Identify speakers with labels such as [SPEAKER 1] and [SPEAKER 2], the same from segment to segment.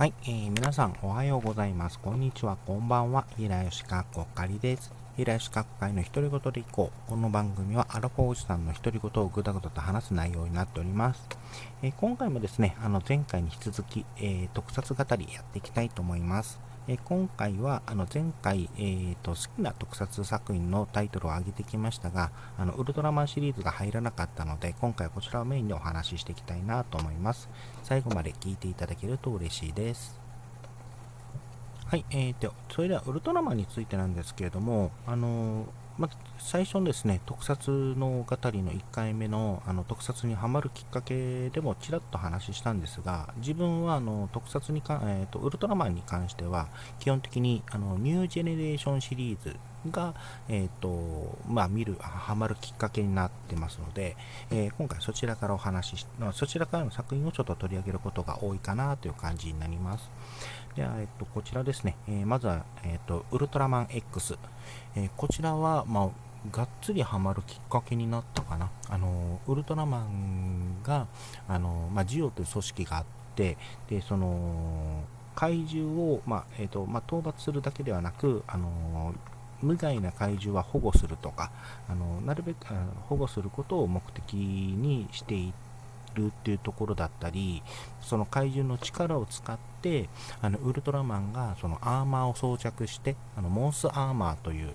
[SPEAKER 1] はい、えー、皆さんおはようございます。こんにちは、こんばんは。平吉かっこかりです。平吉かっこ会の独り言でいこう。この番組はアラフォーおじさんの独り言をぐだぐだと話す内容になっております。えー、今回もですね、あの前回に引き続き、えー、特撮語りやっていきたいと思います。え今回はあの前回、えーと、好きな特撮作品のタイトルを挙げてきましたがあのウルトラマンシリーズが入らなかったので今回はこちらをメインにお話ししていきたいなと思います。最後まで聞いていただけると嬉しいです。はい、えーと、それではウルトラマンについてなんですけれども、あのまず最初のですね特撮の語りの1回目のあの特撮にはまるきっかけでもちらっと話したんですが自分はあの特撮にか、えーと、ウルトラマンに関しては基本的にあのニュージェネレーションシリーズが、えーとまあ、見る、はまるきっかけになってますので、えー、今回そちらからお話しそちらからの作品をちょっと取り上げることが多いかなという感じになります。では、えっと、こちらですね、えー、まずは、えっと、ウルトラマン X、えー、こちらは、まあ、がっつりハマるきっかけになったかな。あのウルトラマンが、あのまあ、ジオという組織があって、でその怪獣を、まあえーとまあ、討伐するだけではなく、あの無害な怪獣は保護するとか、あのなるべく保護することを目的にしているっていうところだったり、その怪獣の力を使って、あのウルトラマンがそのアーマーを装着して、あのモンスアーマーという、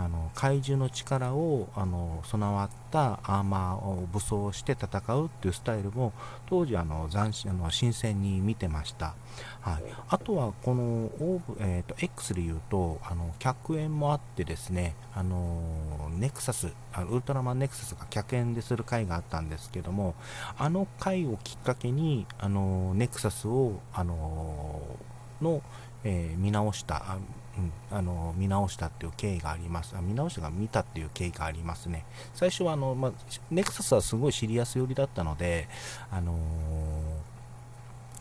[SPEAKER 1] あの怪獣の力をあの備わったアーマーを武装して戦うっていうスタイルも当時あの斬新あの新鮮に見てました、はい、あとはこのオーブ、えーと、X で言うとあの客演もあってですねあのネクサスあのウルトラマンネクサスが客演でする回があったんですけどもあの回をきっかけにあのネクサスをあのの、えー、見直したうん、あの見直したっていう経緯があります。あ見直したが見たっていう経緯がありますね。最初はあの、まあ、ネクサスはすごいシリアス寄りだったので、あの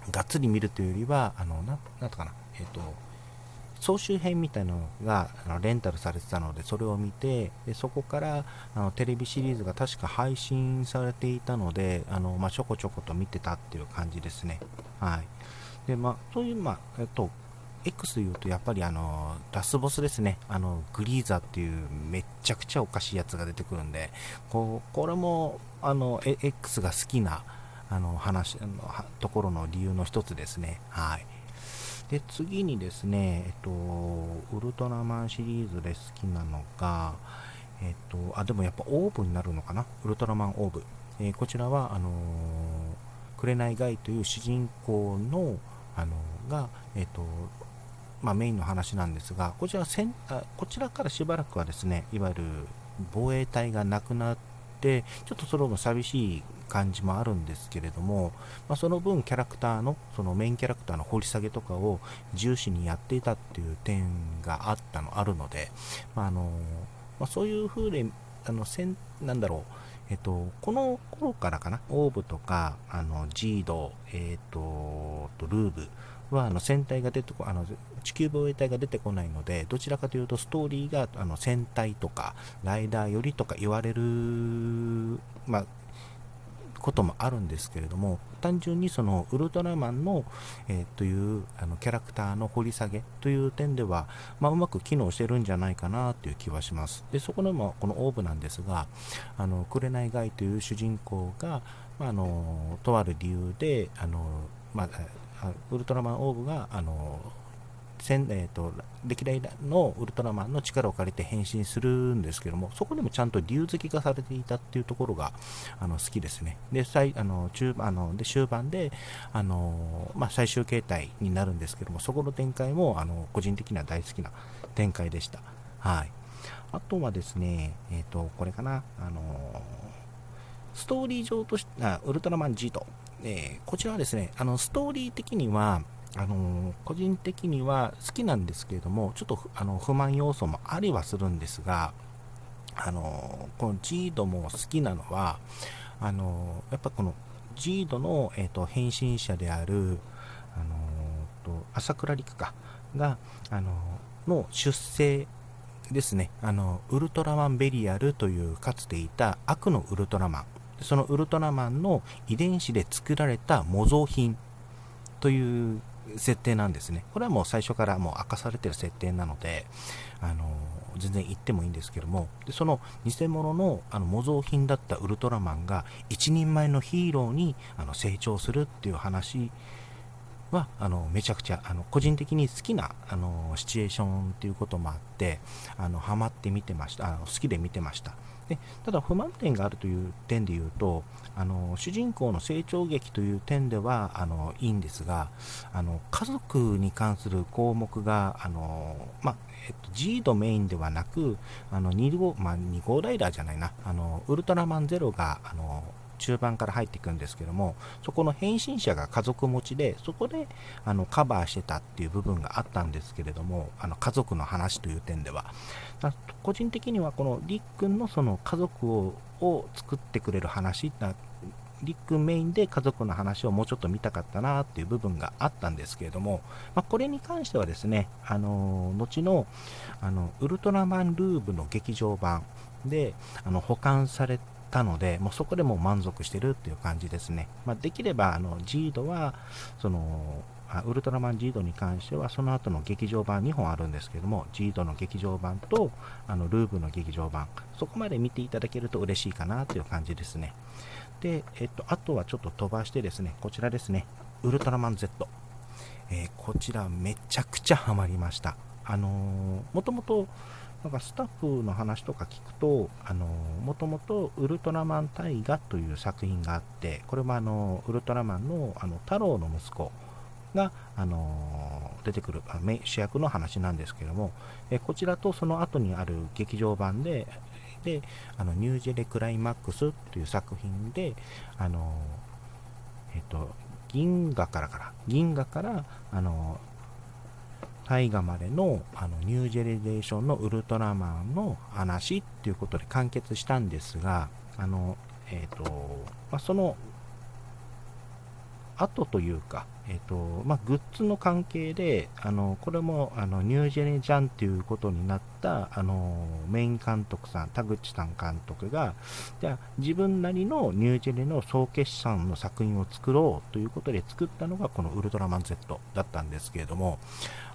[SPEAKER 1] ー、がっつり見るというよりはあのななんとかなえっ、ー、と総集編みたいなのがあのレンタルされてたのでそれを見てでそこからあのテレビシリーズが確か配信されていたのであの、まあ、ちょこちょこと見てたっていう感じですね。はい。でまあそういうまあえっと X で言うとやっぱりあのラスボスですね、あのグリーザーっていうめっちゃくちゃおかしいやつが出てくるんで、こうこれもあの X が好きなあの話のところの理由の一つですね。はい。で、次にですね、えっと、ウルトラマンシリーズで好きなのが、えっと、あ、でもやっぱオーブになるのかな？ウルトラマンオーブ。えー、こちらは、あのー、紅ガイという主人公の、あの、が、えっと、まあ、メインの話なんですが、こちらせんあこちらからしばらくはですね、いわゆる防衛隊がなくなって、ちょっとその分寂しい感じもあるんですけれども、まあ、その分キャラクターの、そのメインキャラクターの掘り下げとかを重視にやっていたっていう点があったの、あるので、まあ、あのまあ、そういう風で、あの、せんなんだろう、えっと、この頃からかな、オーブとか、あの、ジード、えっと、ルーブは、あの、戦隊が出てこ、あの、地球防衛隊が出てこないので、どちらかというとストーリーが、あの、戦隊とか、ライダーよりとか言われる、まあ、こともあるんですけれども単純にそのウルトラマンの、えー、というあのキャラクターの掘り下げという点では、まあ、うまく機能してるんじゃないかなという気はします。でそこでもこのオーブなんですがあの紅ガイという主人公が、まあ、あのとある理由であの、まあ、ウルトラマンオーブがあのえーと、歴代のウルトラマンの力を借りて変身するんですけども、そこでもちゃんと理由付けがされていたっていうところがあの好きですね。で、最あの中あので終盤であの、まあ、最終形態になるんですけども、そこの展開もあの個人的には大好きな展開でした。はい、あとはですね、えっ、ー、とこれかな、あのストーリー上としてウルトラマン G と、えー、こちらはですね、あのストーリー的には、あの個人的には好きなんですけれども、ちょっとあの不満要素もありはするんですが、あのこのジードも好きなのは、あのやっぱこのジードの、えーと、変身者である、あのと朝倉陸かが、あのの出生ですね。あの、ウルトラマンベリアルというかつていた悪のウルトラマン、そのウルトラマンの遺伝子で作られた模造品という設定なんですね。これはもう最初からもう明かされてる設定なので、あの全然言ってもいいんですけども、でその偽物のあの模造品だったウルトラマンが一人前のヒーローにあの成長するっていう話はあのめちゃくちゃあの個人的に好きなあのシチュエーションっていうこともあってあのハマって見てましたあの好きで見てましたでただ不満点があるという点で言うとあの主人公の成長劇という点ではあのいいんですがあの家族に関する項目があの、まえっと、G ドメインではなくあの2号,、まあ、2号ライダーじゃないな。あのウルトラマンゼロがあの中盤から入っていくんですけどもそこの変身者が家族持ちでそこであのカバーしてたっていう部分があったんですけれどもあの家族の話という点では。個人的にはこのりっくんのその家族をを作ってくれる話りっくんメインで家族の話をもうちょっと見たかったなっていう部分があったんですけれども、まあ、これに関してはですね、あの後のあのウルトラマンルーブの劇場版であの保管されたので、もうそこでもう満足してるっていう感じですね。まあ、できれば、あの、ジードは、その、ウルトラマンジードに関しては、その後の劇場版2本あるんですけども、ジードの劇場版と、あの、ルーブの劇場版、そこまで見ていただけると嬉しいかなという感じですね。で、えっと、あとはちょっと飛ばしてですね、こちらですね、ウルトラマン Z。えー、こちらめちゃくちゃハマりました。あのー、もともと、なんかスタッフの話とか聞くと、あのもともとウルトラマン大河という作品があって、これもあのウルトラマンのあの太郎の息子が、あの出てくる主役の話なんですけども、えこちらとその後にある劇場版で、であのニュージェレクライマックスという作品で、あのえっと、銀河からから、銀河から、あの大河までのあのニュージェネレーションのウルトラマンの話っていうことで完結したんですが、あの、えっ、ー、と、まあ、その後というか、え、ー、と、まあ、グッズの関係で、あの、これも、あの、ニュージェネジャンっていうことになった、あの、メイン監督さん、田口さん監督が、じゃあ、自分なりのニュージェネの総決算の作品を作ろうということで作ったのが、このウルトラマン Z だったんですけれども、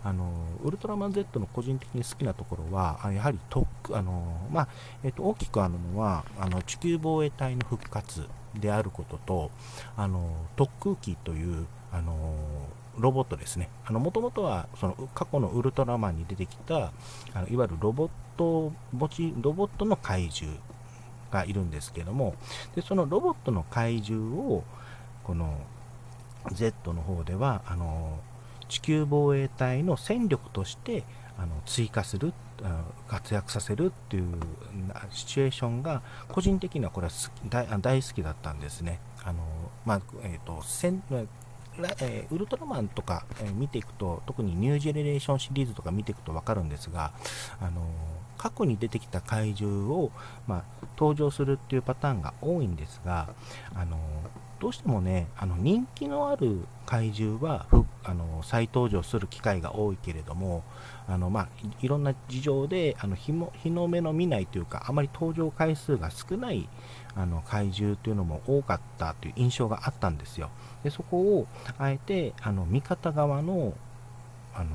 [SPEAKER 1] あのウルトラマン Z の個人的に好きなところは、やはり特あの、まあえっと、大きくあるのはあの地球防衛隊の復活であることと、あの特空機というあのロボットですね。もともとはその過去のウルトラマンに出てきたあのいわゆるロボット墓地ロボットの怪獣がいるんですけどもでそのロボットの怪獣をこの Z の方ではあの地球防衛隊の戦力としてあの追加する活躍させるっていうシチュエーションが個人的にはこれは大好きだったんですね。あのまあえーとえ、ウルトラマンとか、えー、見ていくと特にニュージェネレーションシリーズとか見ていくと分かるんですが、あの過去に出てきた怪獣を、まあ、登場するっていうパターンが多いんですが、あのどうしてもね、あの人気のある怪獣はあの再登場する機会が多いけれども、あのまあ、いろんな事情であの日も日の目の見ないというか、あまり登場回数が少ないあの怪獣というのも多かったという印象があったんですよ。でそこをあえてあの味方側のあの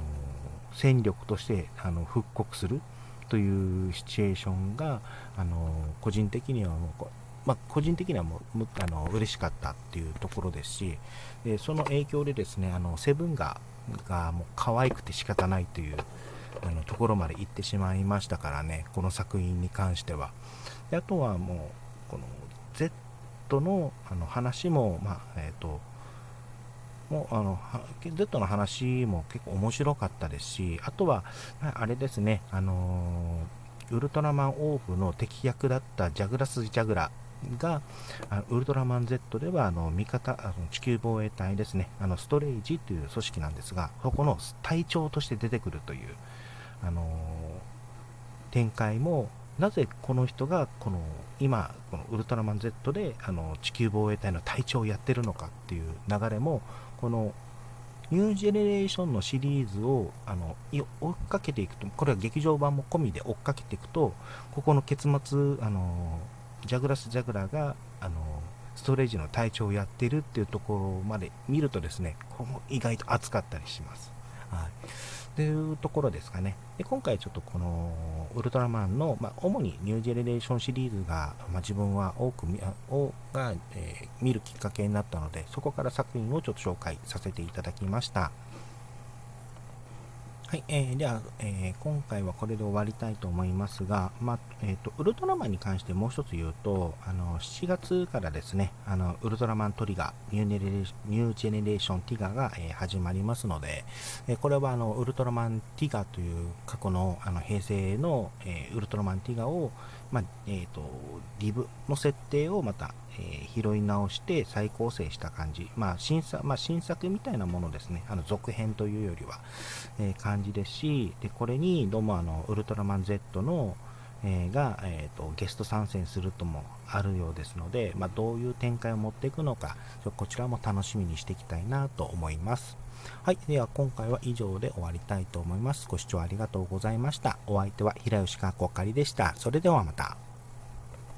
[SPEAKER 1] 戦力としてあの復刻するというシチュエーションがあの個人的にはもうまあ、個人的にはもうあの嬉しかったっていうところですし、でその影響でですねあのセブンががもう可愛くて仕方ないというあのところまで行ってしまいましたからね、この作品に関しては。であとはもう、この Z のあの話も、まあえーと、もうあの Z の話も結構面白かったですし、あとは、あれですね、あのウルトラマンオーフの敵役だったジャグラス・ジャグラが、あウルトラマン Z ではあの味方あの地球防衛隊ですね、あのストレイジという組織なんですが、そこの隊長として出てくるという、あの、展開も、なぜこの人がこの今、このウルトラマン Z であの地球防衛隊の隊長をやってるのかっていう流れも、このニュージェネレーションのシリーズをあの追っかけていくと、これは劇場版も込みで追っかけていくと、ここの結末、あのジャグラス・ジャグラーがあのストレージの隊長をやってるっていうところまで見るとですね、ここも意外と熱かったりします。はい。というところですかね。で今回ちょっとこのウルトラマンの、まあ、主にニュージェネレーションシリーズが、まあ、自分は多く見が、えー、見るきっかけになったので、そこから作品をちょっと紹介させていただきました。はい、えー、では、えー、今回はこれで終わりたいと思いますが、まあ、えーと、ウルトラマンに関してもう一つ言うと、あの7月からですね、あのウルトラマントリガー、ニュー new generation ティガーが、えー、始まりますので、えこれはあのウルトラマンティガーという過去のあの平成の、えウルトラマンティガーを、まあ、えーと、div の設定をまた、えー、拾い直して再構成した感じ、まあ新作まあ、新作みたいなものですね、あの続編というよりは、えー、感じですし、でこれにどうもあのウルトラマン Z の、え、が、えーと、ゲスト参戦するともあるようですので、まあ、どういう展開を持っていくのか、こちらも楽しみにしていきたいなと思います。はい。では今回は以上で終わりたいと思います。ご視聴ありがとうございました。お相手は平吉かこかりでした。それではまた。